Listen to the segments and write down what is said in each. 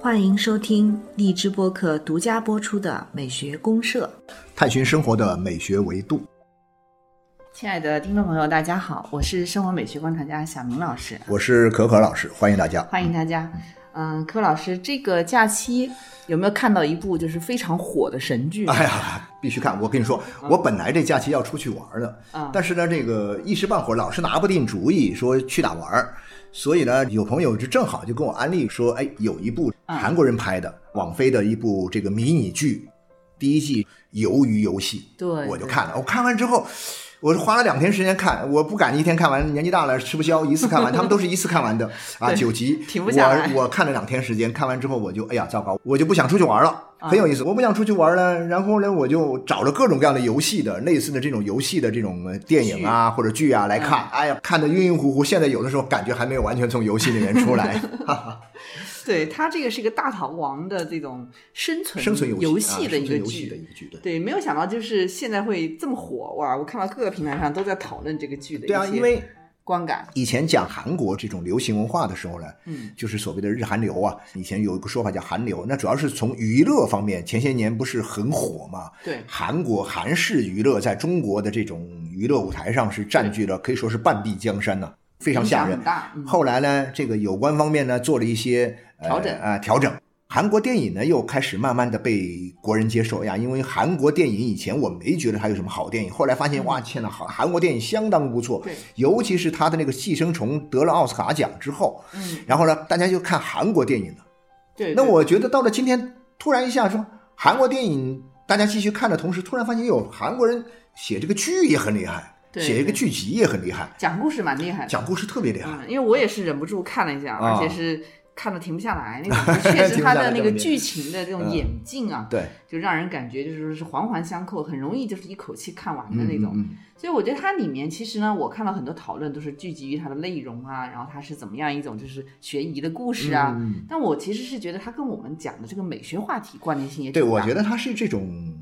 欢迎收听荔枝播客独家播出的《美学公社》，探寻生活的美学维度。亲爱的听众朋友，大家好，我是生活美学观察家小明老师，我是可可老师，欢迎大家。欢迎大家。嗯，柯老师，这个假期有没有看到一部就是非常火的神剧？哎呀，必须看！我跟你说，我本来这假期要出去玩的，嗯但是呢，这个一时半会儿老是拿不定主意，说去哪玩儿。所以呢，有朋友就正好就跟我安利说，哎，有一部嗯韩国人拍的网飞的一部这个迷你剧，第一季《鱿鱼游戏》，对我就看了。我看完之后，我是花了两天时间看，我不敢一天看完，年纪大了吃不消，一次看完。他们都是一次看完的啊，九集，停不下来我我看了两天时间，看完之后我就哎呀糟糕，我就不想出去玩了。啊很有意思，我不想出去玩了，然后呢，我就找了各种各样的游戏的类似的这种游戏的这种呃电影啊或者剧啊来看。哎呀，看的晕晕乎乎，现在有的时候感觉还没有完全从游戏里面出来。哈哈，对，它这个是一个大逃亡的这种生存生存游戏啊的一个剧。一个剧，对。对，没有想到就是现在会这么火哇！我看到各个平台上都在讨论这个剧的对啊，因为观感。以前讲韩国这种流行文化的时候呢，嗯，就是所谓的日韩流啊。以前有一个说法叫韩流，那主要是从娱乐方面，前些年不是很火嘛？对韩国韩式娱乐在中国的这种娱乐舞台上是占据了可以说是半壁江山呢、非常吓人后来呢，这个有关方面呢做了一些、呃、调整啊、调整。韩国电影呢又开始慢慢的被国人接受呀，因为韩国电影以前我没觉得它有什么好电影，后来发现哇，天呐，好韩国电影相当不错对，尤其是他的那个《寄生虫》得了奥斯卡奖之后，嗯，然后呢，大家就看韩国电影了。对。那我觉得到了今天，突然一下说韩国电影，大家继续看的同时，突然发现有韩国人写这个剧也很厉害，对写一个剧集也很厉害，讲故事蛮厉害的。讲故事特别厉害。嗯，因为我也是忍不住看了一下，啊而且是看的停不下来那种。确实，它的那个剧情的这种嗯演进啊，对，就让人感觉就是说是环环相扣，很容易就是一口气看完的那种。嗯嗯所以我觉得它里面其实呢，我看到很多讨论都是聚集于它的内容啊，然后它是怎么样一种就是悬疑的故事啊。嗯但我其实是觉得它跟我们讲的这个美学话题关联性也对，我觉得它是这种，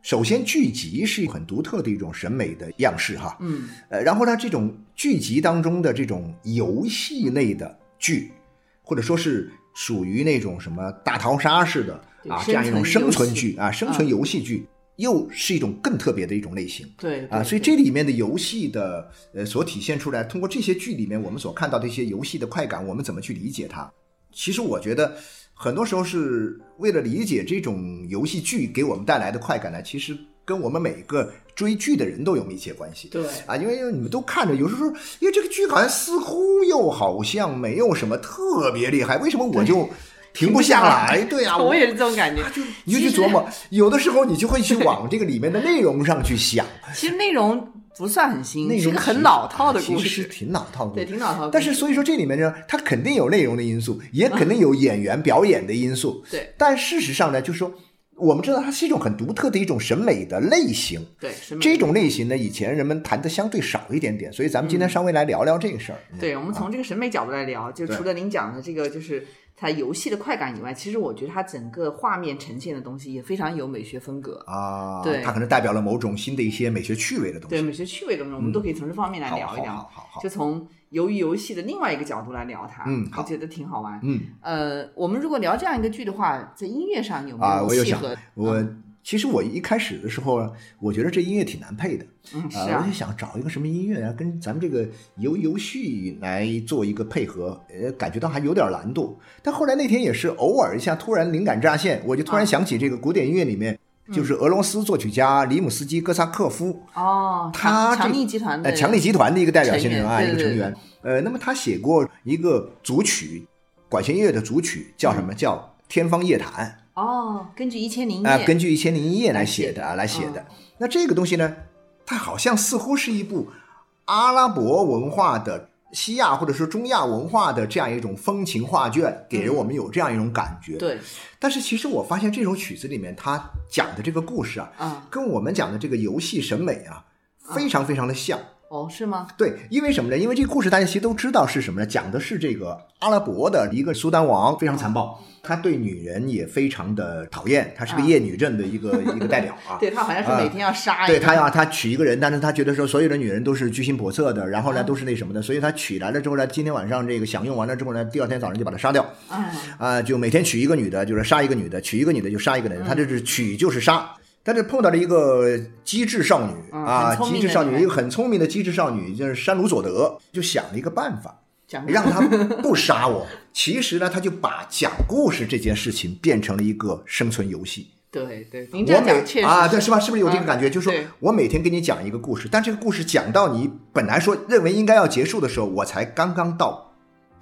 首先剧集是很独特的一种审美的样式哈，嗯，呃，然后呢，这种剧集当中的这种游戏类的剧，或者说是属于那种什么大逃杀式的啊这样一种生存剧啊，生存游戏剧，又是一种更特别的一种类型。对啊，所以这里面的游戏的呃所体现出来，通过这些剧里面我们所看到的一些游戏的快感，我们怎么去理解它？其实我觉得很多时候是为了理解这种游戏剧给我们带来的快感呢，其实跟我们每个追剧的人都有密切关系。对啊，因为你们都看着，有时候因为这个剧好像似乎又好像没有什么特别厉害，为什么我就停不下来？对呀、我也是这种感觉。你就去琢磨，有的时候你就会去往这个里面的内容上去想，其实内容不算很新，内容是个很老套的故其实是事，挺老套的对，挺老套的。但是所以说这里面呢，它肯定有内容的因素，也肯定有演员表演的因素。对但事实上呢，就是说，我们知道它是一种很独特的一种审美的类型。对审美这种类型呢，以前人们谈的相对少一点点，所以咱们今天稍微来聊聊这个事儿。嗯对，我们从这个审美角度来聊，就除了您讲的这个，就是它游戏的快感以外，其实我觉得它整个画面呈现的东西也非常有美学风格。啊，对它可能代表了某种新的一些美学趣味的东西。对美学趣味的东西，我们都可以从这方面来聊一聊。好好好好就从由于游戏的另外一个角度来聊它，嗯我觉得挺好玩。嗯呃，我们如果聊这样一个剧的话，在音乐上有没啊，我有想有契合？，我其实我一开始的时候，我觉得这音乐挺难配的。啊，啊我就，想找一个什么音乐啊，跟咱们这个游游戏来做一个配合，呃，感觉到还有点难度。但后来那天也是偶尔一下突然灵感乍现，我就突然啊想起这个古典音乐里面，嗯就是俄罗斯作曲家里姆斯基哥萨克夫，哦，他强强力集团的呃，强力集团的一个代表性人物啊，一个成员。呃，那么他写过一个组曲，管弦乐的组曲叫什么？叫《天方夜谭》。哦，根据一千零一啊、夜，根据《一千零一夜》来来写的啊，来写嗯的。那这个东西呢，它好像似乎是一部阿拉伯文化的西亚或者说中亚文化的这样一种风情画卷，给人我们有这样一种感觉。对，但是其实我发现这首曲子里面，它讲的这个故事啊，啊，跟我们讲的这个游戏审美啊，非常非常的像。哦，是吗？对，因为什么呢？因为这个故事大家其实都知道是什么呢？讲的是这个阿拉伯的一个苏丹王非常残暴，他对女人也非常的讨厌，他是个啊厌女症的一个一个代表啊。对他好像是每天要杀一个，对他要他娶一个人，但是他觉得说所有的女人都是居心叵测的，然后呢啊都是那什么的，所以他娶来了之后呢，今天晚上这个享用完了之后呢，第二天早上就把他杀掉，啊，啊、就每天娶一个女的，就是杀一个女的，娶一个女的就杀一个嗯人，他这是娶就是杀。但是碰到了一个机智少女嗯啊，机智少女，一个很聪明的机智少女，就是山鲁佐德，就想了一个办法，让他不杀我。其实呢，他就把讲故事这件事情变成了一个生存游戏。对对，您这样我每讲确实啊，对，是吧？是不是有这个感觉？嗯就是说我每天给你讲一个故事，但这个故事讲到你本来说认为应该要结束的时候，我才刚刚到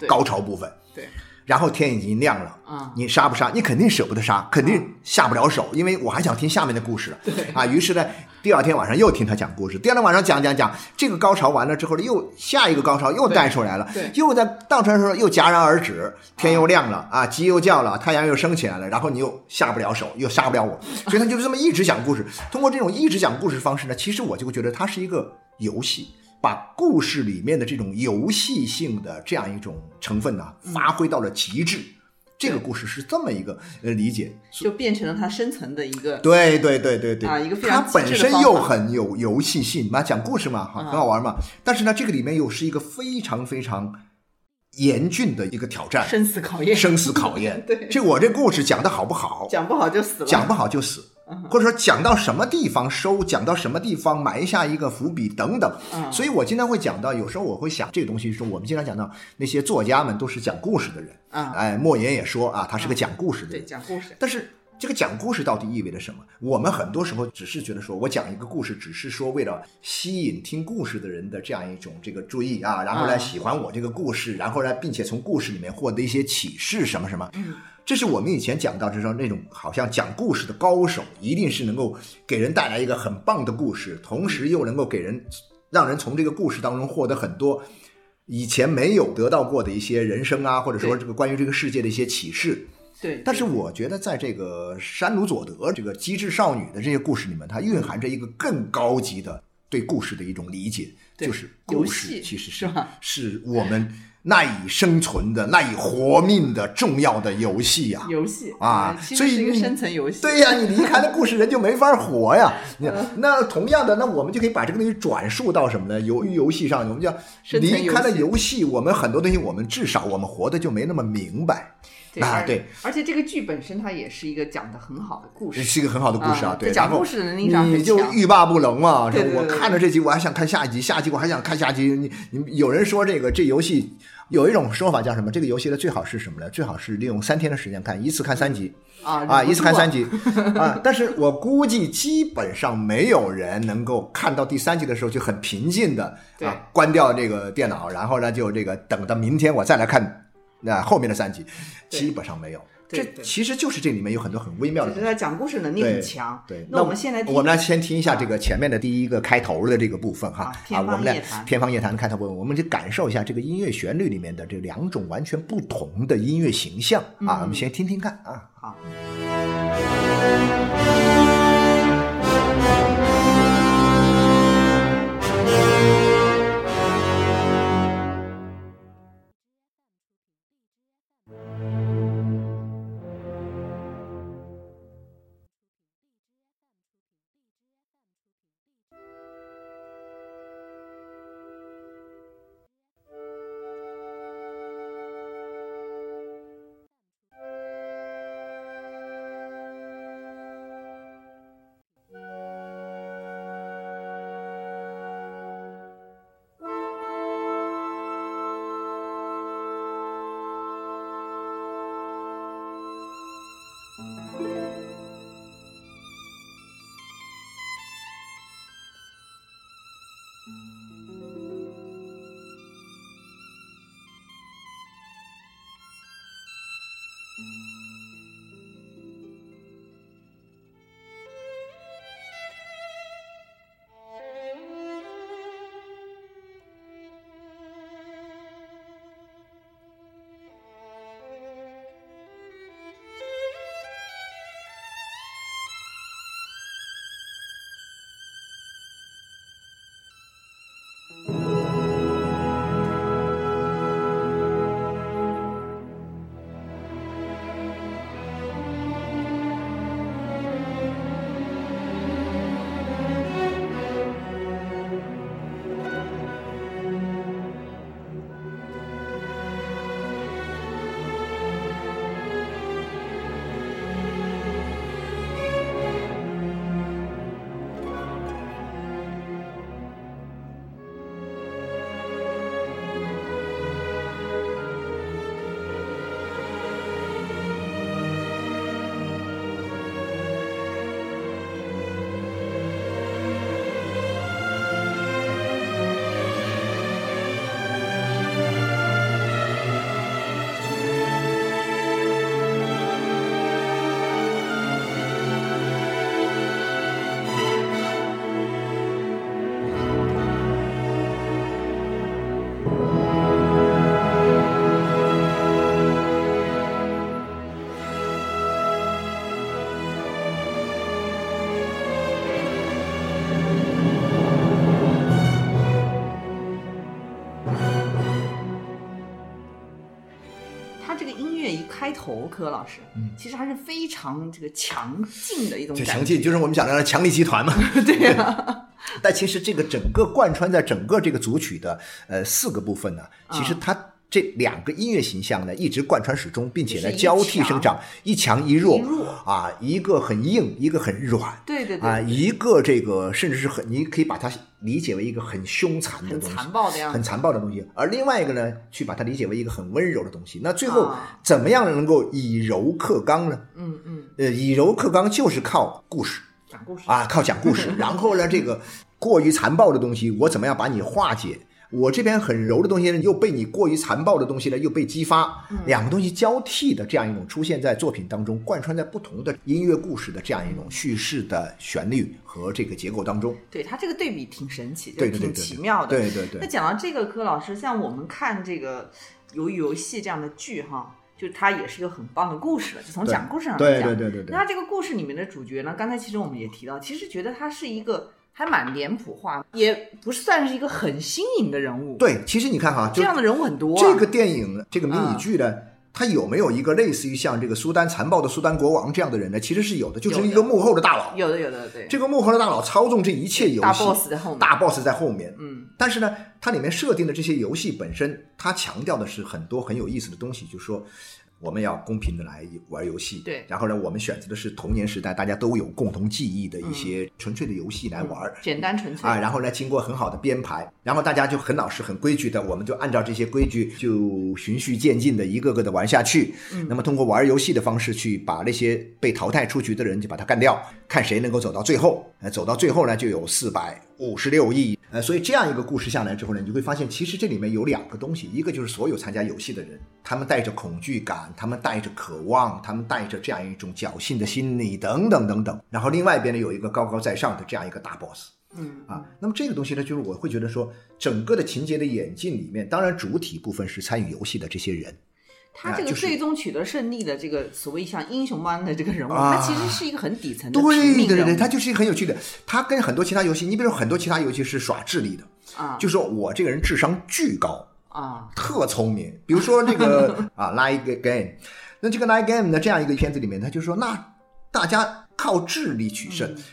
高潮部分，对然后天已经亮了。啊，你杀不杀？你肯定舍不得杀，肯定下不了手，因为我还想听下面的故事 啊，于是呢，第二天晚上又听他讲故事，第二天晚上讲讲讲，这个高潮完了之后呢，又下一个高潮又带出来了，又在倒出来的时候又戛然而止，天又亮了啊，鸡又叫了，太阳又升起来了，然后你又下不了手，又杀不了我，所以他就这么一直讲故事。通过这种一直讲故事的方式呢，其实我就会觉得它是一个游戏。把故事里面的这种游戏性的这样一种成分呢，发挥到了极致。这个故事是这么一个呃理解，就变成了它深层的一个对对对对对，啊一个非它常本身又很有游戏性嘛，讲故事嘛，很好玩嘛。但是呢，这个里面又是一个非常非常严峻的一个挑战，生死考验，生死考验。对。这我这故事讲的好不好？讲不好就死了，讲不好就死，或者说讲到什么地方收，讲到什么地方埋下一个伏笔等等。嗯所以我经常会讲到，有时候我会想这个东西，说我们经常讲到那些作家们都是讲故事的人。啊，哎，莫言也说啊，他是个讲故事的对，人。讲故事，但是这个讲故事到底意味着什么？我们很多时候只是觉得说，我讲一个故事，只是说为了吸引听故事的人的这样一种这个注意啊，然后来啊喜欢我这个故事，然后呢，并且从故事里面获得一些启示什么什么。嗯，这是我们以前讲到，就是说那种好像讲故事的高手，一定是能够给人带来一个很棒的故事，同时又能够给人让人从这个故事当中获得很多。以前没有得到过的一些人生啊，或者说这个关于这个世界的一些启示，对，但是我觉得，在这个山鲁佐德这个机智少女的这些故事里面，它蕴含着一个更高级的对故事的一种理解，对就是游故事戏其实是吧是我们赖以生存的、赖以活命的重要的游戏呀、游戏啊所以你是一个生存游戏，对呀，你离开了故事，人就没法活呀。那同样的，那我们就可以把这个东西转述到什么呢？游游戏上，我们叫离开了游戏，我们很多东西，我们至少我们活的就没那么明白。对而啊对，而且这个剧本身它也是一个讲的很好的故事，是一个很好的故事啊，对，讲故事的能力上你就欲罢不能嘛。对对对我看着这集，我还想看下一集，下一集我还想看下集。你你有人说这个这游戏有一种说法叫什么？这个游戏的最好是什么呢？最好是利用三天的时间看，一次看三集啊啊，一次看三集，啊。但是我估计基本上没有人能够看到第三集的时候就很平静的对啊，关掉这个电脑，然后呢就这个等到明天我再来看那后面的三集，基本上没有。这其实就是这里面有很多很微妙的就是他讲故事能力很强。对，那我们现在我们来先听一下这个前面的第一个开头的这个部分哈啊我们来天方夜谭的开头部分，我们就感受一下这个音乐旋律里面的这两种完全不同的音乐形象啊，嗯。我们先听听看啊。好，开头，柯老师，嗯，其实还是非常这个强劲的一种感觉，强劲就是我们讲的强力集团嘛。对呀、但其实这个整个贯穿在整个这个组曲的呃四个部分呢，其实它这两个音乐形象呢一直贯穿始终，并且呢交替生长，一强一弱啊，一个很硬，一个很软。对对对，啊，一个这个甚至是很，你可以把它理解为一个很凶残的很东西，残暴的样子很残暴的东西。而另外一个呢，去把它理解为一个很温柔的东西。那最后啊怎么样能够以柔克刚呢？嗯嗯，呃，以柔克刚就是靠故事。讲故事啊，靠讲故事。然后呢，这个过于残暴的东西，我怎么样把你化解？我这边很柔的东西呢，又被你过于残暴的东西呢，又被激发，两个东西交替的这样一种出现在作品当中，贯穿在不同的音乐故事的这样一种叙事的旋律和这个结构当中。对它这个对比挺神奇，挺对对对对奇妙的。对对对那讲到这个，柯老师，像我们看这个《鱿鱼游戏》这样的剧哈，就它也是一个很棒的故事了，就从讲故事上来讲。对对对对那这个故事里面的主角呢，刚才其实我们也提到，其实觉得他是一个还蛮脸谱化，也不算是一个很新颖的人物。，对，其实你看哈，就这样的人物很多、啊。这个电影这个迷嗯你剧呢。它有没有一个类似于像这个苏丹残暴的苏丹国王这样的人呢？其实是有的，就是一个幕后的大佬。有的有的对，这个幕后的大佬操纵这一切游戏，大 boss 在后面大 boss 在后面。嗯，但是呢，它里面设定的这些游戏本身，它强调的是很多很有意思的东西，就是说我们要公平的来玩游戏。对然后呢，我们选择的是童年时代大家都有共同记忆的一些纯粹的游戏来玩。嗯简单纯粹啊，然后呢，经过很好的编排，然后大家就很老实、很规矩的，我们就按照这些规矩，就循序渐进的一个个的玩下去。嗯那么通过玩游戏的方式去把那些被淘汰出局的人就把他干掉，看谁能够走到最后。呃，走到最后呢，就有四百五十六亿。呃，所以这样一个故事下来之后呢，你就会发现，其实这里面有两个东西，一个就是所有参加游戏的人，他们带着恐惧感，他们带着渴望，他们带着这样一种侥幸的心理，等等等等。然后另外一边呢，有一个高高在上的这样一个大 boss。嗯啊，那么这个东西呢，就是我会觉得说，整个的情节的演进里面，当然主体部分是参与游戏的这些人，他这个最终取得胜利的这个所谓像英雄般的这个人物，啊他其实是一个很底层的对对对对，它就是一个很有趣的，他跟很多其他游戏，你比如说很多其他游戏是耍智力的，啊就说我这个人智商巨高，啊特聪明，比如说这个 啊 Like Game，那这个 Like Game 的这样一个片子里面，他就说那大家靠智力取胜。嗯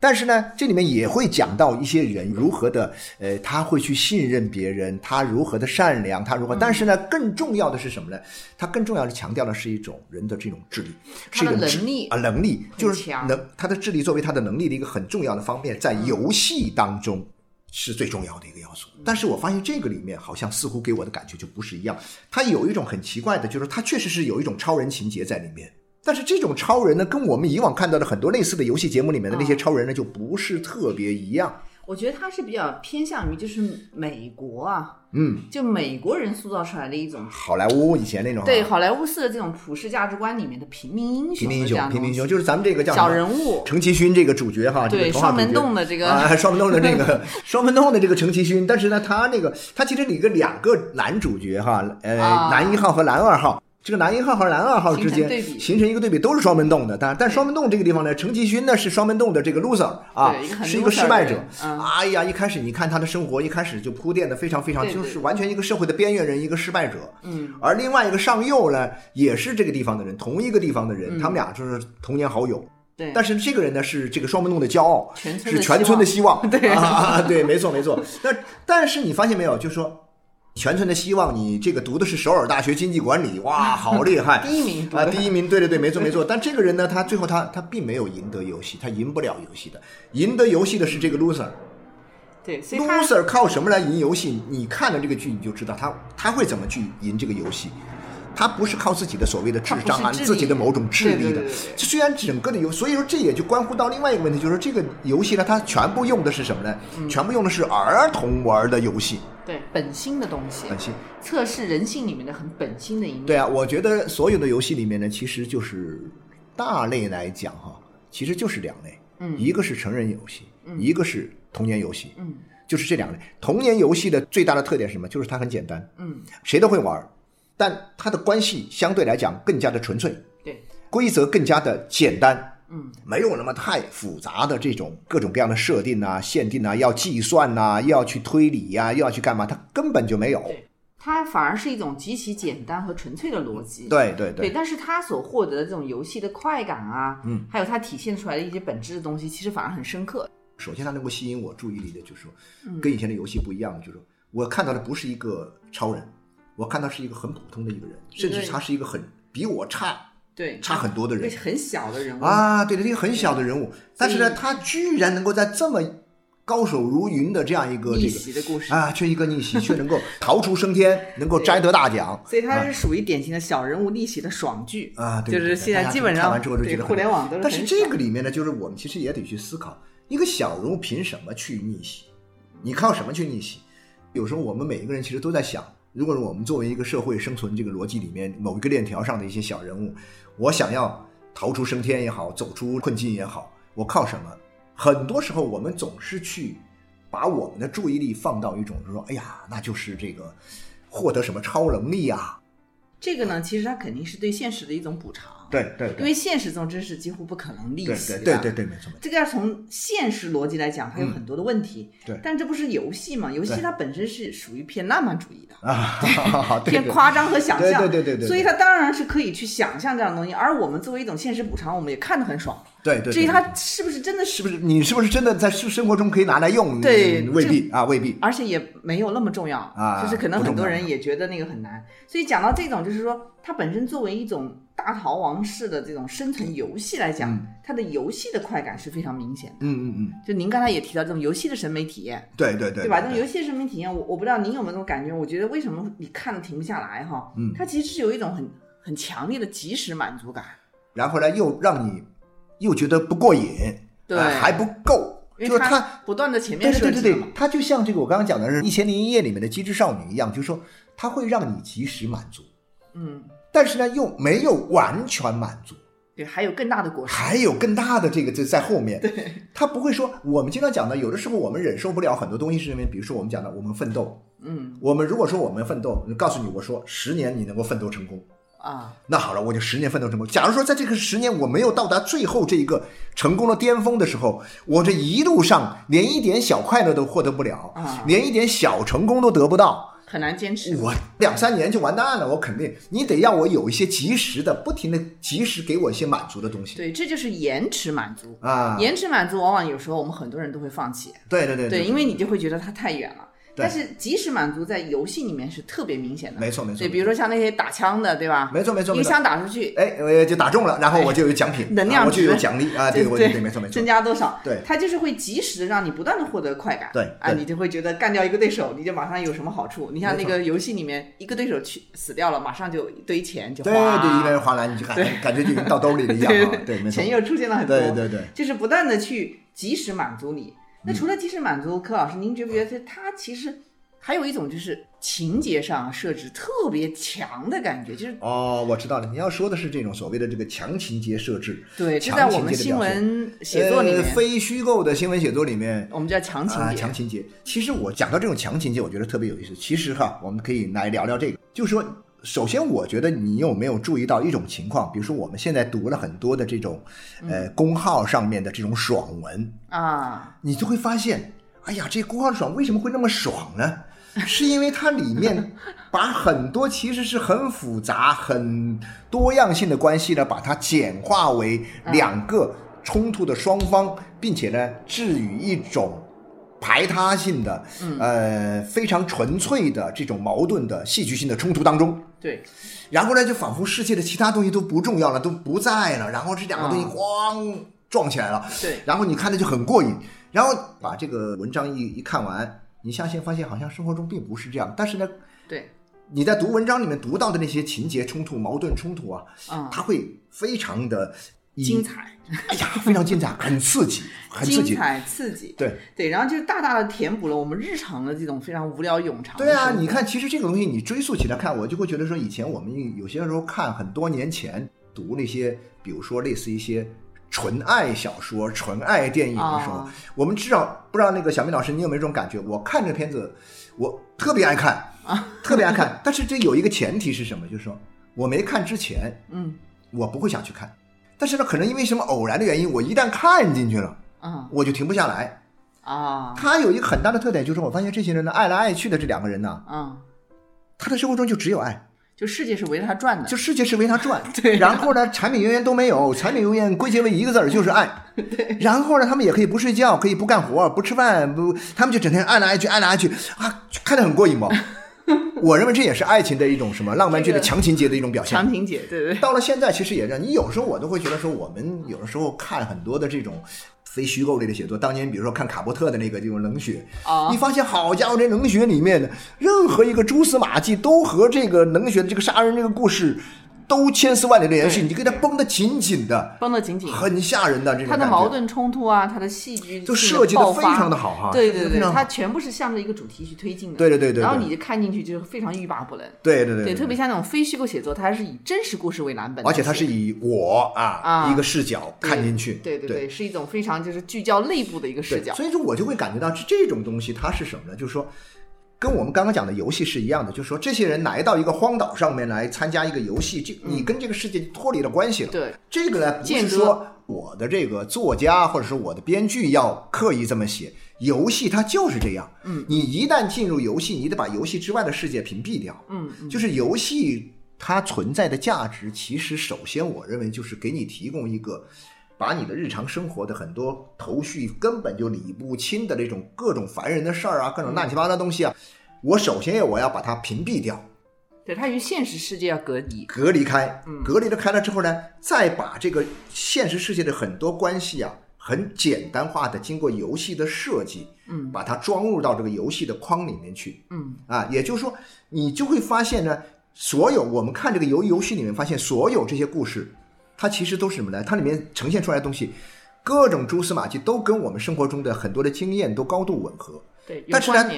但是呢，这里面也会讲到一些人如何的，呃，他会去信任别人，他如何的善良，他如何。但是呢，更重要的是什么呢？他更重要的强调的是一种人的这种智力，是一种能力啊，能力就是能他的智力作为他的能力的一个很重要的方面，在游戏当中是最重要的一个要素。但是我发现这个里面好像似乎给我的感觉就不是一样，他有一种很奇怪的，就是他确实是有一种超人情节在里面。但是这种超人呢，跟我们以往看到的很多类似的游戏节目里面的那些超人呢，就不是特别一样。我觉得他是比较偏向于就是美国啊，嗯，就美国人塑造出来的一种好莱坞以前那种啊。对好莱坞式的这种普世价值观里面的平民英雄平民英雄，平民英雄就是咱们这个叫小人物，程其勋这个主角哈，这对个双门洞的这个。啊，双门洞的这个 双门洞的这个程其勋，但是呢，他那个他其实里个两个男主角哈，呃，啊。男一号和男二号。这个男一号和男二号之间形成对形成一个对比，都是双门洞的。但但双门洞这个地方呢，程其勋呢是双门洞的这个 loser 啊是一个失败者的人。嗯哎呀，一开始你看他的生活，一开始就铺垫的非常非常，就是完全一个社会的边缘人，一个失败者。嗯，而另外一个上右呢，也是这个地方的人，同一个地方的人，嗯他们俩就是童年好友。对，但是这个人呢，是这个双门洞的骄傲，全是全村的希望。对啊啊，啊对，没错没错。那但是你发现没有，就是说。全村的希望，你这个读的是首尔大学经济管理，哇，好厉害！第一名啊，第一名，对对对，没错没错。但这个人呢，他最后他他并没有赢得游戏，他赢不了游戏的，赢得游戏的是这个 loser。对，loser 靠什么来赢游戏？你看了这个剧，你就知道他他会怎么去赢这个游戏。他不是靠自己的所谓的智商啊，自己的某种智力的。这虽然整个的游，所以说这也就关乎到另外一个问题，就是这个游戏呢，它全部用的是什么呢？嗯全部用的是儿童玩的游戏，对本心的东西，本心。测试人性里面的很本心的一面。对啊，我觉得所有的游戏里面呢，其实就是大类来讲哈，其实就是两类，嗯一个是成人游戏，一个是童年游戏，嗯就是这两类。童年游戏的最大的特点是什么？就是它很简单，嗯，谁都会玩，但它的关系相对来讲更加的纯粹，对，规则更加的简单。嗯，没有那么太复杂的这种各种各样的设定啊、限定啊，要计算呐、又要去推理呀、又要去干嘛，它根本就没有。对它反而是一种极其简单和纯粹的逻辑。对对对，但是它所获得的这种游戏的快感啊，嗯，还有它体现出来的一些本质的东西，其实反而很深刻。首先，它能够吸引我注意力的，就是说，嗯跟以前的游戏不一样的，就是说我看到的不是一个超人，我看他是一个很普通的一个人，甚至他是一个很比我差对，差很多的人很小的人物，啊，对对，一个很小的人物，但是呢，他居然能够在这么高手如云的这样一个这逆个袭的故事。啊，却一个逆袭，却能够逃出升天，能够摘得大奖，所以他是属于典型的小人物逆袭的爽剧啊，对就是现在基本上看完之后就觉得互联网都是但是这个里面呢，就是我们其实也得去思考，一个小人物凭什么去逆袭？你靠什么去逆袭？有时候我们每一个人其实都在想，如果我们作为一个社会生存这个逻辑里面某一个链条上的一些小人物，我想要逃出升天也好，走出困境也好，我靠什么？很多时候我们总是去把我们的注意力放到一种，就是说，哎呀，那就是这个获得什么超能力啊？这个呢，其实它肯定是对现实的一种补偿。对对因为现实中真是几乎不可能逆对袭的。对对对对，没错没错。这个要从现实逻辑来讲，它有很多的问题。对但这不是游戏嘛？游戏它本身是属于偏浪漫主义的。啊，对 对偏夸张和想象，对对对对对所以它当然是可以去想象这样的东西，而我们作为一种现实补偿，我们也看得很爽。对对，对至于它是不是真的是，是不是你是不是真的在生生活中可以拿来用？对嗯未必啊，未必。而且也没有那么重要啊就是可能很多人也觉得那个很难。所以讲到这种，就是说它本身作为一种大逃亡式的这种生存游戏来讲，嗯它的游戏的快感是非常明显的。嗯嗯嗯，就您刚才也提到这种游戏的审美体验，对对对，对吧？这种游戏的审美体验，我我不知道您有没有这种感觉？我觉得为什么你看的停不下来哈？嗯它其实是有一种很很强烈的即时满足感。然后呢，又让你又觉得不过瘾，对呃还不够，就是他。不断的前对面对对对对设计了嘛，，它就像这个我刚刚讲的是《一千零一夜》里面的机智少女一样，就是说它会让你及时满足，嗯，但是呢又没有完全满足，对，还有更大的果实。还有更大的这个在在后面。对，他不会说我们经常讲的，有的时候我们忍受不了很多东西，是因为比如说我们讲的我们奋斗，嗯我们如果说我们奋斗，告诉你我说十年你能够奋斗成功，啊，那好了，我就十年奋斗成功。假如说在这个十年我没有到达最后这一个成功的巅峰的时候，我这一路上连一点小快乐都获得不了，啊连一点小成功都得不到，很难坚持。我两三年就完蛋了。我肯定你得要我有一些及时的、不停的及时给我一些满足的东西对，这就是延迟满足。啊。延迟满足往往有时候我们很多人都会放弃，对对对对，因为你就会觉得它太远了。对但是即时满足在游戏里面是特别明显的，没错没错对，比如说像那些打枪的，对吧？没错没错。一个枪打出去，哎，我就打中了，然后我就有奖品，能量就有奖励啊。这个我对对，没错没错增。加多少？对它就是会及时的让你不断的获得快感。对啊，你就会觉得干掉一个对手，你就马上有什么好处？你像那个游戏里面，一个对手去死掉了，马上就一堆钱就对花，对，一个人划来，你就感感觉就到兜里了一样 对啊。对，没错钱。又出现了很多。对对对。就是不断的去及时满足你。那嗯除了及时满足，柯老师，您觉不觉得它其实还有一种就是情节上设置特别强的感觉？就是哦，我知道了，你要说的是这种所谓的这个强情节设置，对，就强在我们新闻写作里面，呃非虚构的新闻写作里面。我们叫强情啊，节。强情节。其实我讲到这种强情节，我觉得特别有意思。其实哈，我们可以来聊聊这个，就是说，首先我觉得你有没有注意到一种情况，比如说我们现在读了很多的这种，嗯。呃，公号上面的这种爽文，啊，你就会发现，哎呀，这公号爽为什么会那么爽呢？是因为它里面把很多其实是很复杂、很多样性的关系呢，把它简化为两个冲突的双方，并且呢，置于一种排他性的、呃非常纯粹的这种矛盾的戏剧性的冲突当中。对，然后呢，就仿佛世界的其他东西都不重要了，都不在了，然后这两个东西嗯。咣撞起来了。对，然后你看的就很过瘾，然后把这个文章一一看完，你相信发现好像生活中并不是这样，但是呢，对，你在读文章里面读到的那些情节冲突、矛盾冲突啊，嗯，它会非常的以精，彩，哎呀，非常精彩，很刺激，很刺激。精彩刺激。对对，然后就大大的填补了我们日常的这种非常无聊冗长对啊，你看，其实这个东西你追溯起来看，我就会觉得说，以前我们有些时候看很多年前读那些，比如说类似一些纯爱小说、纯爱电影的时候，啊我们至少不知道那个小明老师，你有没有这种感觉？我看这个片子，我特别爱看啊，特别爱看。但是这有一个前提是什么？就是说我没看之前，嗯我不会想去看。但是呢，可能因为什么偶然的原因，我一旦看进去了，嗯我就停不下来。啊他有一个很大的特点，就是我发现这些人呢，爱来爱去的这两个人呢，嗯他的生活中就只有爱，就世界是围着他转的。就世界是围他转。对然后呢，产品永远都没有，产品永远归结为一个字儿，就是爱。对，然后呢，他们也可以不睡觉，可以不干活，不吃饭，不，他们就整天爱来爱去，爱来爱去啊，看得很过瘾嘛。我认为这也是爱情的一种什么浪漫剧的强情节的一种表现。强情节，对对对。到了现在，其实也让你有时候我都会觉得说，我们有的时候看很多的这种非虚构类的写作，当年比如说看卡波特的那个这种冷血，啊你发现好家伙，这冷血里面的任何一个蛛丝马迹都和这个冷血的这个杀人这个故事都千丝万缕的联系，对你给它绷得紧紧的，绷得紧紧。很吓人的这种感觉他的矛盾冲突啊，他的戏剧就设计的非常的好哈，对对对，它全部是向着一个主题去推进的。对对对对，然后你就看进去就是非常欲罢不能。对对对对，特别像那种非虚构写作，它还是以真实故事为蓝本，而且它是以我啊啊一个视角看进去，对对对，是一种非常就是聚焦内部的一个视，角。所以说我就会感觉到这这种东西它是什么呢？就是说，跟我们刚刚讲的游戏是一样的，就是说这些人来到一个荒岛上面来参加一个游戏，这你跟这个世界脱离了关系了。对，这个呢，不是说我的这个作家或者是我的编剧要刻意这么写，游戏它就是这样。嗯，你一旦进入游戏，你得把游戏之外的世界屏蔽掉。嗯嗯，就是游戏它存在的价值，其实首先我认为就是给你提供一个，把你的日常生活的很多头绪根本就理不清的那种各种烦人的事儿啊，各种乱七八糟的东西啊，我首先我要把它屏蔽掉，对，它与现实世界要隔离。隔离开嗯，隔离了开了之后呢，再把这个现实世界的很多关系啊，很简单化的经过游戏的设计，嗯把它装入到这个游戏的框里面去。嗯啊，也就是说，你就会发现呢，所有我们看这个游游戏里面发现，所有这些故事，它其实都是什么呢？它里面呈现出来的东西，各种蛛丝马迹都跟我们生活中的很多的经验都高度吻合，对，但是呢。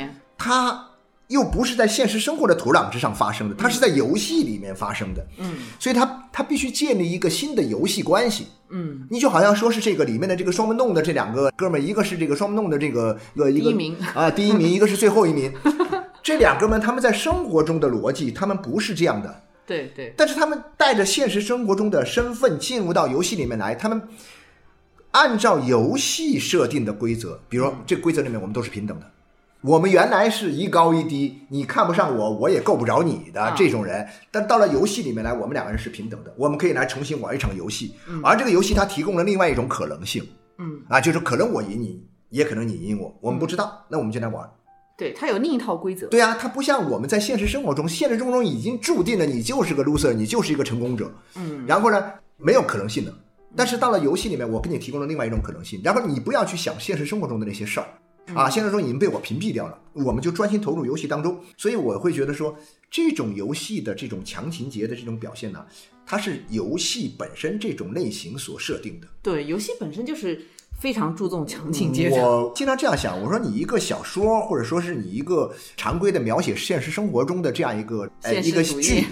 它又不是在现实生活的土壤之上发生的，它是在游戏里面发生的，嗯所以它它必须建立一个新的游戏关系。嗯，你就好像说是这个里面的这个双门洞的这两个哥们儿，一个是这个双门洞的这个呃一个第一名啊第一名，一个是最后一名。这两哥们他们在生活中的逻辑，他们不是这样的，对对但是他们带着现实生活中的身份进入到游戏里面来，他们按照游戏设定的规则，比如说这个规则里面我们都是平等的。我们原来是一高一低，你看不上我，我也够不着你的啊这种人。但到了游戏里面来，我们两个人是平等的，我们可以来重新玩一场游戏。嗯而这个游戏它提供了另外一种可能性嗯，啊，就是可能我赢你，也可能你赢我，我们不知道，那我们就来玩。对，它有另一套规则。对啊，它不像我们在现实生活中，现实生活中已经注定了你就是个 loser，你就是一个成功者。嗯，然后呢，没有可能性的。但是到了游戏里面，我给你提供了另外一种可能性，然后你不要去想现实生活中的那些事儿啊，现实中已经被我屏蔽掉了，我们就专心投入游戏当中。所以我会觉得说，这种游戏的这种强情节的这种表现呢，它是游戏本身这种类型所设定的。对，游戏本身就是非常注重强情节的。我经常这样想，我说你一个小说，或者说是你一个常规的描写现实生活中的这样一个呃一个剧，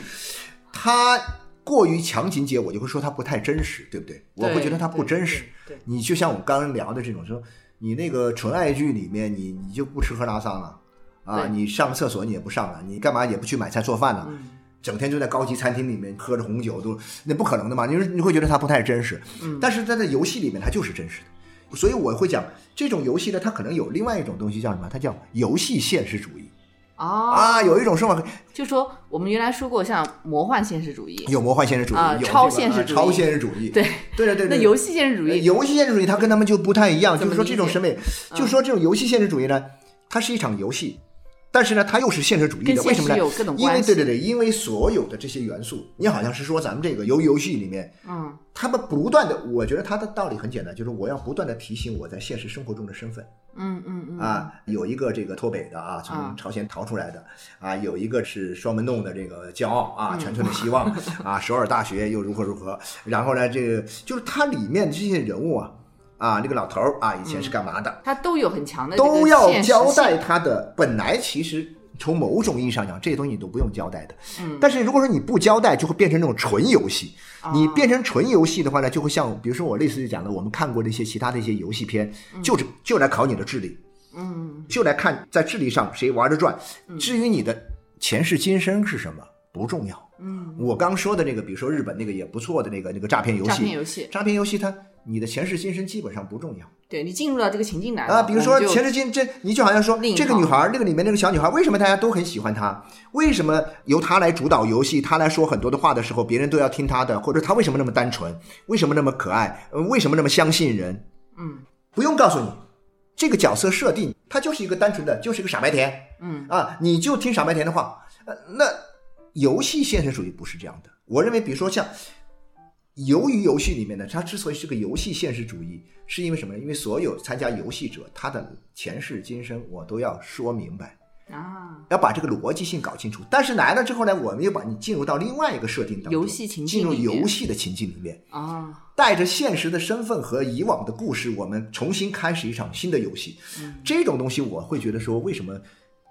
它过于强情节，我就会说它不太真实，对不对？我会觉得它不真实。你就像我们刚刚聊的这种，说你那个纯爱剧里面，你你就不吃喝拉撒了啊，你上厕所你也不上了，你干嘛也不去买菜做饭了？嗯整天就在高级餐厅里面喝着红酒，都那不可能的嘛？你你会觉得它不太真实，嗯但是在这游戏里面它就是真实的，所以我会讲这种游戏呢，它可能有另外一种东西叫什么？它叫游戏现实主义。哦，啊，有一种说法就说我们原来说过，像魔幻现实主义，有魔幻现实主义，啊有这个超现实主义。啊超现实主义，对。对对那游戏现实主呃义，游戏现实主义它跟他们就不太一样，就是说这种审美，就是说这种游戏现实主义呢，它是一场游戏，但是呢，它又是现实主义的，为什么呢？因为对对对，因为所有的这些元素，你好像是说咱们这个游游戏里面，嗯，他们不断的，我觉得它的道理很简单，就是我要不断的提醒我在现实生活中的身份。嗯嗯嗯，啊，有一个这个脱北的啊，从啊朝鲜逃出来的啊，有一个是双门洞的这个骄傲啊，嗯。全村的希望 啊，首尔大学又如何如何，然后呢，这个就是它里面这些人物啊。啊，那个老头儿啊，以前是干嘛的？他都有很强的都要交代，他的。本来其实从某种意义上讲，这些东西你都不用交代的。嗯，但是如果说你不交代，就会变成那种纯游戏。啊你变成纯游戏的话呢，就会像比如说我类似于讲的，我们看过的一些其他的一些游戏片，就是就来考你的智力，嗯就来看在智力上谁玩得转。至于你的前世今生是什么不重要。嗯，我刚说的那个，比如说日本那个也不错的那个那个诈骗游诈骗戏，游戏，诈骗游戏它你的前世今生基本上不重要。对你进入到这个情境来啊，比如说前世今这，你就好像说这个女孩儿，那个里面那个小女孩，为什么大家都很喜欢她？为什么由她来主导游戏，她来说很多的话的时候，别人都要听她的？或者她为什么那么单纯？为什么那么可爱？呃为什么那么相信人？嗯不用告诉你，这个角色设定，她就是一个单纯的，就是一个傻白甜嗯啊，你就听傻白甜的话。呃，那游戏现实主义不是这样的。我认为，比如说像鱿鱼游戏里面呢，它之所以是个游戏现实主义，是因为什么呢？因为所有参加游戏者他的前世今生我都要说明白，啊，要把这个逻辑性搞清楚。但是来了之后呢，我们又把你进入到另外一个设定当中，游戏情境进入游戏的情境里面。啊，带着现实的身份和以往的故事，我们重新开始一场新的游戏。这种东西我会觉得说，为什么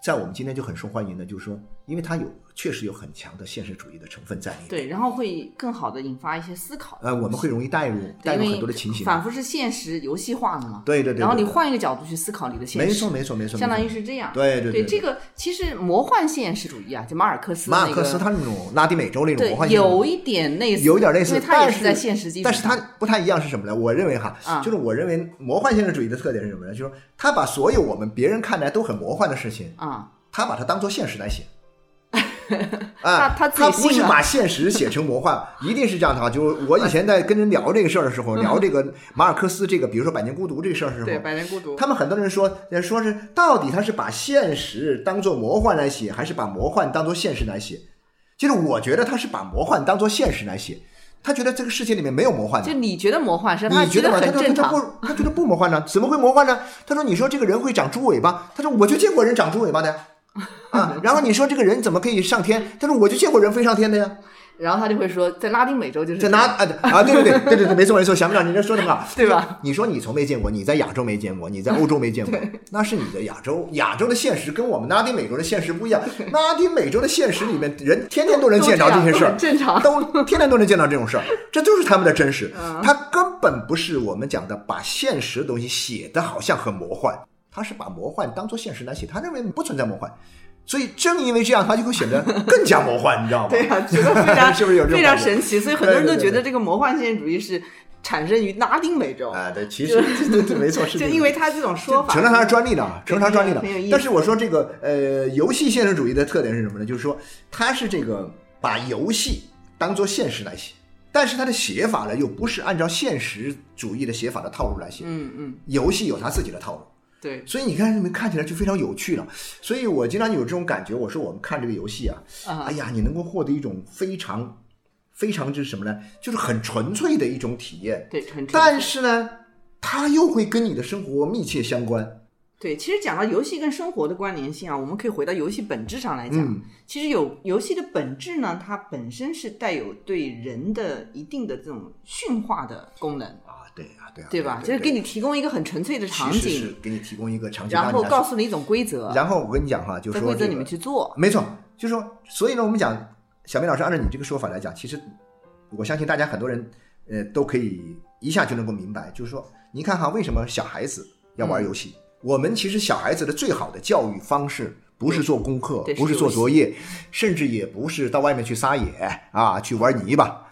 在我们今天就很受欢迎呢？就是说，因为它有确实有很强的现实主义的成分在里面。对，然后会更好的引发一些思考。呃，我们会容易带入带入很多的情形。反复是现实游戏化的嘛。对对对对然后你换一个角度去思考你的现实，没错没错没错，相当于是这样。对对对这个其实魔幻现实主义啊，就马尔克斯马那个尔克斯他那种拉丁美洲那种对魔幻有一点类似，有一点类似，因为它也但是在现实基础但是它上不太一样是什么呢？我认为哈，啊就是我认为魔幻现实主义的特点是什么呢？就是说，他把所有我们别人看来都很魔幻的事情，啊，他把它当做现实来写。他 啊，他他不是把现实写成魔幻，一定是这样的啊。就是我以前在跟人聊这个事儿的时候，聊这个马尔克斯这个，比如说《百年孤独》这个事儿的时候对，候，百年孤独，他们很多人说，呃说是到底他是把现实当做魔幻来写，还是把魔幻当做现实来写？其实我觉得他是把魔幻当做现实来写，他觉得这个世界里面没有魔幻的就。你觉得魔幻是，他你觉得吗？他很正常。说他不，他觉得不魔幻呢？怎么会魔幻呢？他说：“你说这个人会长猪尾巴，他说我就见过人长猪尾巴的呀，啊。然后你说这个人怎么可以上天？他说我就见过人飞上天的呀。然后他就会说，在拉丁美洲就是这拿啊啊，对对对对对对，没错没错，想不想你这说的很好，对吧？你说你从没见过，你在亚洲没见过，你在欧洲没见过，那是你的亚洲，亚洲的现实跟我们拉丁美洲的现实不一样。拉丁美洲的现实里面，人天天都能见着这些事儿，正常都天天都能见到这种事儿，这就是他们的真实。嗯他根本不是我们讲的把现实的东西写的好像很魔幻，他是把魔幻当做现实来写，他认为不存在魔幻。所以正因为这样，他就会显得更加魔幻，你知道吗？对啊，觉得非常 是不是有这种非常神奇？所以很多人都觉得这个魔幻现实主义是产生于拉丁美洲，啊，对，其实 对对没错，是就因为他这种说法，承认他是专利的，啊，承认他是专利的。但是我说这个呃，游戏现实主义的特点是什么呢？就是说它是这个把游戏当做现实来写，但是它的写法呢又不是按照现实主义的写法的套路来写。嗯嗯，游戏有他自己的套路，对，所以你看你们看起来就非常有趣了。所以我经常有这种感觉，我说我们看这个游戏啊，啊哎呀，你能够获得一种非常非常之什么呢？就是很纯粹的一种体验。对，很但是呢，它又会跟你的生活密切相关。对，其实讲到游戏跟生活的关联性啊，我们可以回到游戏本质上来讲。嗯其实有游戏的本质呢，它本身是带有对人的一定的这种驯化的功能，啊，对啊，对啊，对吧？就是给你提供一个很纯粹的场景是景，给你提供一个场景，然后告诉你一种规则，然后我跟你讲哈，就说这规则里面去做。没错，就是说，所以呢，我们讲小明老师按照你这个说法来讲，其实我相信大家很多人呃都可以一下就能够明白，就是说，你看哈，为什么小孩子要玩游戏？我们其实小孩子的最好的教育方式。不是做功课，不是做作业，甚至也不是到外面去撒野啊，去玩泥巴。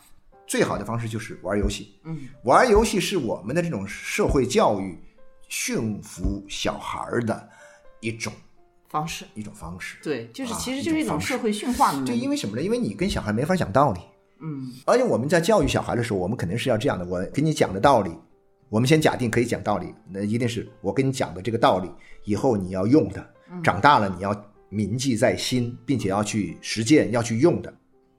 最好的方式就是玩游戏。嗯，玩游戏是我们的这种社会教育驯服小孩儿的一种方式，一种方式。对，就是啊其实就是一种社会驯化的能对，因为什么呢？因为你跟小孩没法讲道理，嗯，而且我们在教育小孩的时候，我们肯定是要这样的：我给你讲的道理，我们先假定可以讲道理，那一定是我跟你讲的这个道理，以后你要用的，长大了你要铭记在心，并且要去实践，要去用的。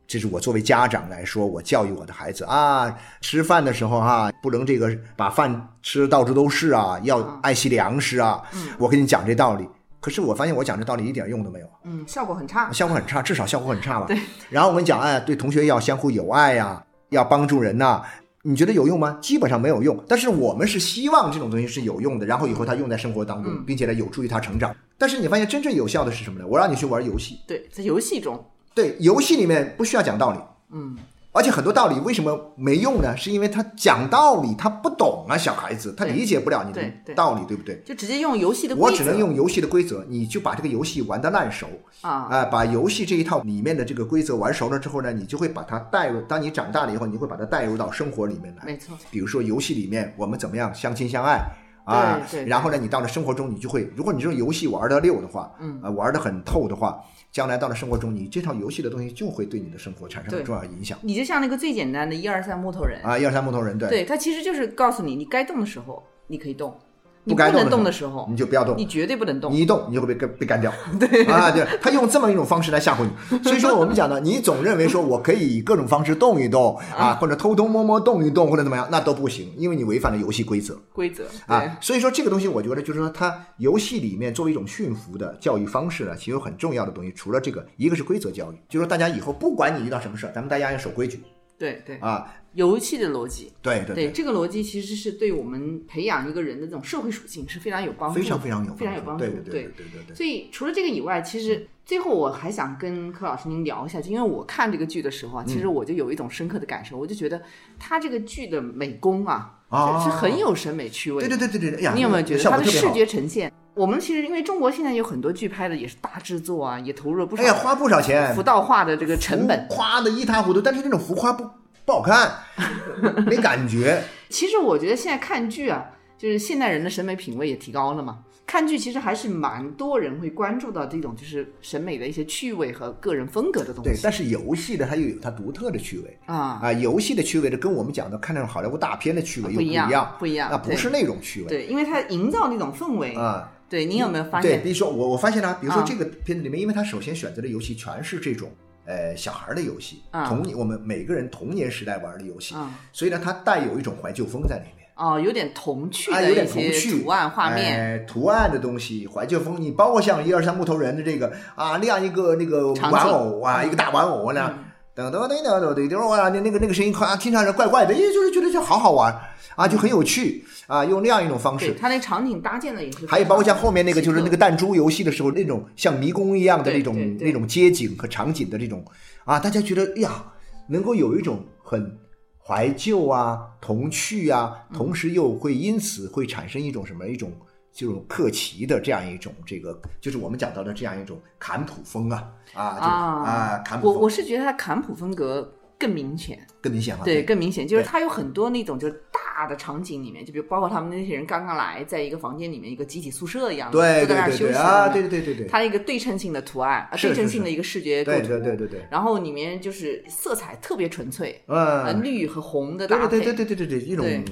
这是我作为家长来说，我教育我的孩子啊，吃饭的时候哈、不能这个把饭吃的到处都是啊，要爱惜粮食啊。我跟你讲这道理，可是我发现我讲这道理一点用都没有。嗯，效果很差。效果很差，至少效果很差吧。对然后我跟你讲，哎，对同学要相互友爱呀、要帮助人呐、你觉得有用吗？基本上没有用。但是我们是希望这种东西是有用的，然后以后他用在生活当中，嗯并且呢有助于他成长。但是你发现真正有效的是什么呢？我让你去玩游戏，对，在游戏中，对，游戏里面不需要讲道理，嗯，而且很多道理为什么没用呢？是因为他讲道理他不懂啊，小孩子他理解不了你的道理，对不对？就直接用游戏的规则。我只能用游戏的规则，你就把这个游戏玩得烂熟，啊，啊，把游戏这一套里面的这个规则玩熟了之后呢，你就会把它带入。当你长大了以后，你会把它带入到生活里面来。没错，比如说游戏里面我们怎么样相亲相爱啊对，对然后呢，你到了生活中，你就会，如果你这种游戏玩的溜的话，嗯啊，玩的很透的话，将来到了生活中，你这套游戏的东西就会对你的生活产生很重要影响。你就像那个最简单的一二三木头人，啊。一二三木头人，对，对，它其实就是告诉你，你该动的时候你可以动，你不该动的能动的时候你就不要动你，绝对不能动你。一动，你就会被干被干掉。对啊，对，他用这么一种方式来吓唬你。所以说，我们讲的，你总认为说我可以以各种方式动一动啊，或者偷偷摸摸动一动，或者怎么样，那都不行，因为你违反了游戏规则规则啊。所以说，这个东西我觉得就是说，它游戏里面作为一种驯服的教育方式呢，其实有很重要的东西。除了这个，一个是规则教育，就是说大家以后不管你遇到什么事儿，咱们大家要守规矩对对，啊。游戏的逻辑。对对对这个逻辑，其实是对我们培养一个人的这种社会属性是非常有帮助的，非常非常有非常有帮助。对对对对对。所以除了这个以外，其实最后我还想跟柯老师您聊一下，就因为我看这个剧的时候啊，嗯其实我就有一种深刻的感受，我就觉得他这个剧的美工啊，啊是是很有审美趣味的。对对对对对，你有没有觉得效果特别好？它的视觉呈现？我们其实因为中国现在有很多剧拍的也是大制作啊，也投入了不少哎呀，花不少钱，浮道化的这个成本。浮夸的一塌糊涂，但是那种浮夸不不好看，没感觉。其实我觉得现在看剧啊，就是现代人的审美品味也提高了嘛。看剧其实还是蛮多人会关注到这种就是审美的一些趣味和个人风格的东西对，但是游戏呢，它又有它独特的趣味啊，啊。游戏的趣味呢，跟我们讲的看那种好莱坞大片的趣味又不一样样，不一样那不是那种趣味对，因为它营造那种氛围。啊。对，你有没有发现对，比如说我我发现了，比如说啊这个片子里面，因为他首先选择的游戏全是这种呃小孩儿的游戏，啊童年我们每个人童年时代玩的游戏，啊所以呢，它带有一种怀旧风在里面。哦，有点童趣啊，有点的一些童趣图案画面，哎图案的东西，怀旧风。你包括像一二三木头人的这个啊，那样一个那个玩偶啊，一个大玩偶呢，噔噔噔噔噔噔噔哇，那那个那个声音啊，听上去怪怪的，哎，就是觉得就好好玩啊，就很有趣啊，用那样一种方式。对它那场景搭建的也是。还有包括像后面那个，就是那个弹珠游戏的时候，那种像迷宫一样的那种那种街景和场景的这种啊，大家觉得哎呀，能够有一种很怀旧啊、童趣啊，嗯同时又会因此会产生一种什么一种这种克奇的这样一种这个，就是我们讲到的这样一种坎普风啊啊就啊坎普风。我我是觉得它坎普风格更明显，更明显哈，对，更明显，就是它有很多那种就是大的场景里面，就比如包括他们那些人刚刚来，在一个房间里面，一个集体宿舍一样的，对就在那儿对对休息啊，对对对对对。它一个对称性的图案，对称性的一个视觉构对图，对对对。对，然后里面就是色彩特别纯粹，呃，嗯，绿和红的对搭配，对对对对对对，一种对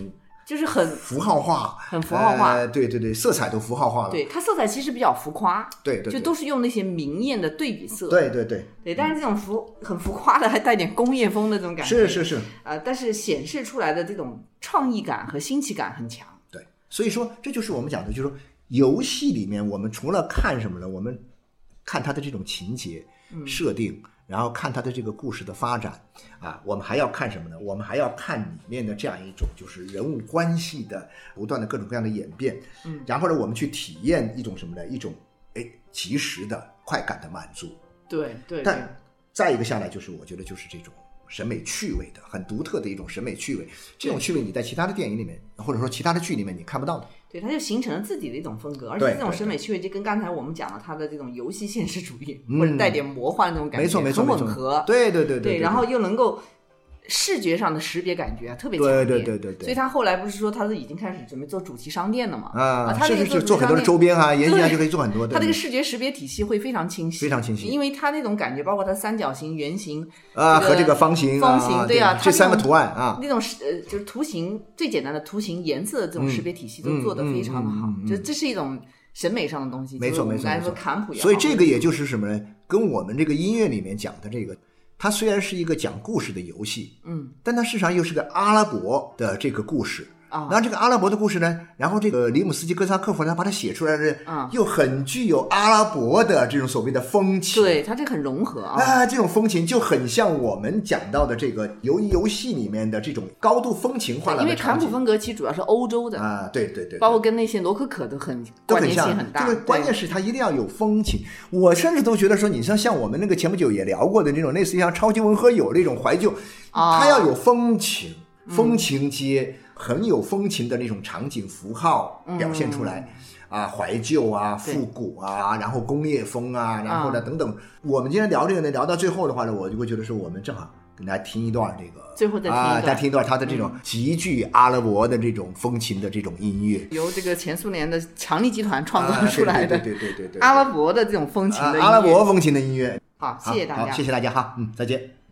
就是很符号化，很符号化。呃对对对，色彩都符号化了，对，它色彩其实比较浮夸，对对，对。就都是用那些明艳的对比色，对对对，对，但是这种浮很浮夸的，还带点工业风的这种感觉，是是是，呃，但是显示出来的这种创意感和新奇感很强。对，所以说这就是我们讲的，就是说游戏里面我们除了看什么呢？我们看它的这种情节设定，然后看它的这个故事的发展啊，我们还要看什么呢？我们还要看里面的这样一种就是人物关系的不断的各种各样的演变，嗯，然后呢，我们去体验一种什么呢？一种哎及时的快感的满足。对对对但再一个下来就是，我觉得就是这种审美趣味的，很独特的一种审美趣味。这种趣味你在其他的电影里面，或者说其他的剧里面你看不到的。对，它就形成了自己的一种风格，而且这种审美趣味就跟刚才我们讲的它的这种游戏现实主义、嗯或者带点魔幻那种感觉，没错没错很吻合。对对对对，对，然后又能够视觉上的识别感觉啊特别强烈。对对对对对所以他后来不是说他是已经开始准备做主题商店了嘛？啊，他这个是做很多的周边啊，沿线啊就可以做很多的。它这个视觉识别体系会非常清晰，非常清晰因为他那种感觉，包括它三角形、圆形啊和这个方形啊方形对对啊，这三个图案啊那种就是图形最简单的图形颜色的这种识别体系都做得非常的好就这是一种审美上的东西。没错没错没错说坎普也好，所以这个也就是什么呢？跟我们这个音乐里面讲的这个，它虽然是一个讲故事的游戏，嗯但它事实上又是个阿拉伯的这个故事。啊那这个阿拉伯的故事呢，然后这个里姆斯基·哥萨克夫呢把它写出来的啊，又很具有阿拉伯的这种所谓的风情。对它这个很融合啊。啊，这种风情就很像我们讲到的这个游游戏里面的这种高度风情化了因为坎普风格其实主要是欧洲的，啊，对对对，包括跟那些罗可可都很关都很像联性很大。这个关键是它一定要有风情。我甚至都觉得说，你像像我们那个前不久也聊过的那种类似于像超级文和友那种怀旧，啊它要有风情、风情街，很有风情的那种场景符号表现出来。啊，怀旧啊，复古啊，然后工业风啊，然后呢，啊等等。我们今天聊这个呢，聊到最后的话呢，我就会觉得说，我们正好跟大家听一段这个，最后再听一啊，段再听一段他的这种极具阿拉伯的这种风情的这种音乐，由这个前苏联的强力集团创啊造出来的对对对对对对对阿拉伯的这种风情的。啊阿拉伯风情的音乐。好，好谢谢大家好，。谢谢大家哈，嗯，再见。